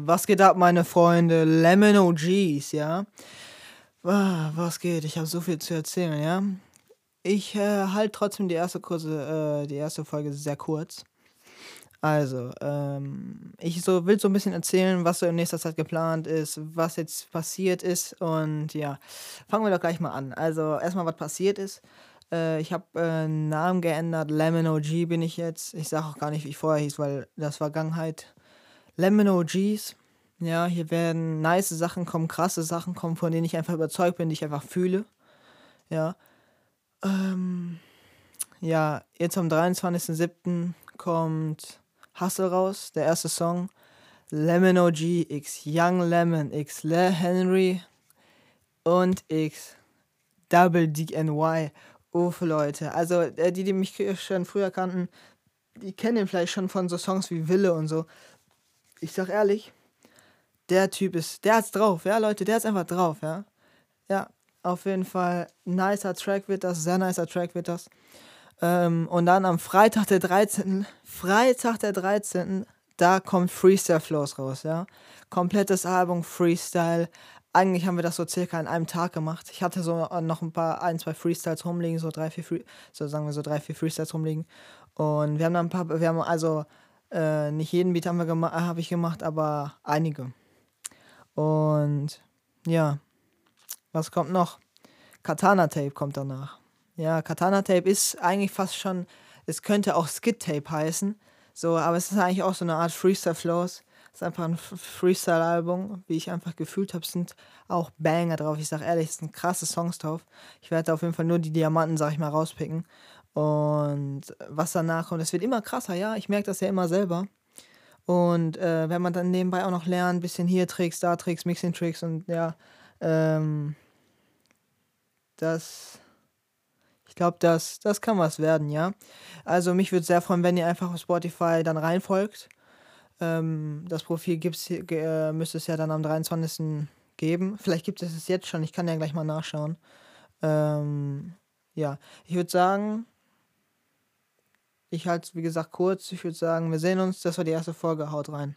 Was geht ab, meine Freunde? Lemon OGs, ja? Ah, was geht? Ich habe so viel zu erzählen, ja? Ich äh, halte trotzdem die erste, Kurse, äh, die erste Folge sehr kurz. Also, ähm, ich so, will so ein bisschen erzählen, was so in nächster Zeit geplant ist, was jetzt passiert ist. Und ja, fangen wir doch gleich mal an. Also, erstmal, was passiert ist. Äh, ich habe äh, Namen geändert. Lemon OG bin ich jetzt. Ich sage auch gar nicht, wie ich vorher hieß, weil das Vergangenheit. Lemon OGs. Ja, hier werden nice Sachen kommen, krasse Sachen kommen, von denen ich einfach überzeugt bin, die ich einfach fühle. Ja. Ähm, ja, jetzt am 23.07. kommt Hustle raus, der erste Song. Lemon OG x Young Lemon x Le Henry und x Double DNY. Uff, Leute. Also, äh, die, die mich schon früher kannten, die kennen ihn vielleicht schon von so Songs wie Wille und so ich sag ehrlich, der Typ ist, der hat's drauf, ja, Leute, der hat's einfach drauf, ja. Ja, auf jeden Fall, nicer Track wird das, sehr nicer Track wird das. Ähm, und dann am Freitag der 13., Freitag der 13., da kommt Freestyle Flows raus, ja. Komplettes Album Freestyle. Eigentlich haben wir das so circa an einem Tag gemacht. Ich hatte so noch ein paar, ein, zwei Freestyles rumliegen, so drei, vier, Free, so sagen wir so drei, vier Freestyles rumliegen. Und wir haben dann ein paar, wir haben also äh, nicht jeden Beat haben wir gema habe ich gemacht, aber einige. Und ja, was kommt noch? Katana Tape kommt danach. Ja, Katana Tape ist eigentlich fast schon, es könnte auch Skid Tape heißen. So, aber es ist eigentlich auch so eine Art Freestyle Flows. Es ist einfach ein Freestyle-Album, wie ich einfach gefühlt habe. Sind auch Banger drauf. Ich sag ehrlich, es sind krasse Songs drauf. Ich werde auf jeden Fall nur die Diamanten, sag ich mal, rauspicken. Und was danach kommt, es wird immer krasser, ja. Ich merke das ja immer selber. Und äh, wenn man dann nebenbei auch noch lernt, bisschen hier Tricks, da Tricks, Mixing Tricks und ja, ähm, das, ich glaube, das, das kann was werden, ja. Also mich würde sehr freuen, wenn ihr einfach auf Spotify dann reinfolgt. Ähm, das Profil gibt's, äh, müsste es ja dann am 23. geben. Vielleicht gibt es es jetzt schon, ich kann ja gleich mal nachschauen. Ähm, ja, ich würde sagen, ich halte es, wie gesagt, kurz. Ich würde sagen, wir sehen uns. Das war die erste Folge. Haut rein.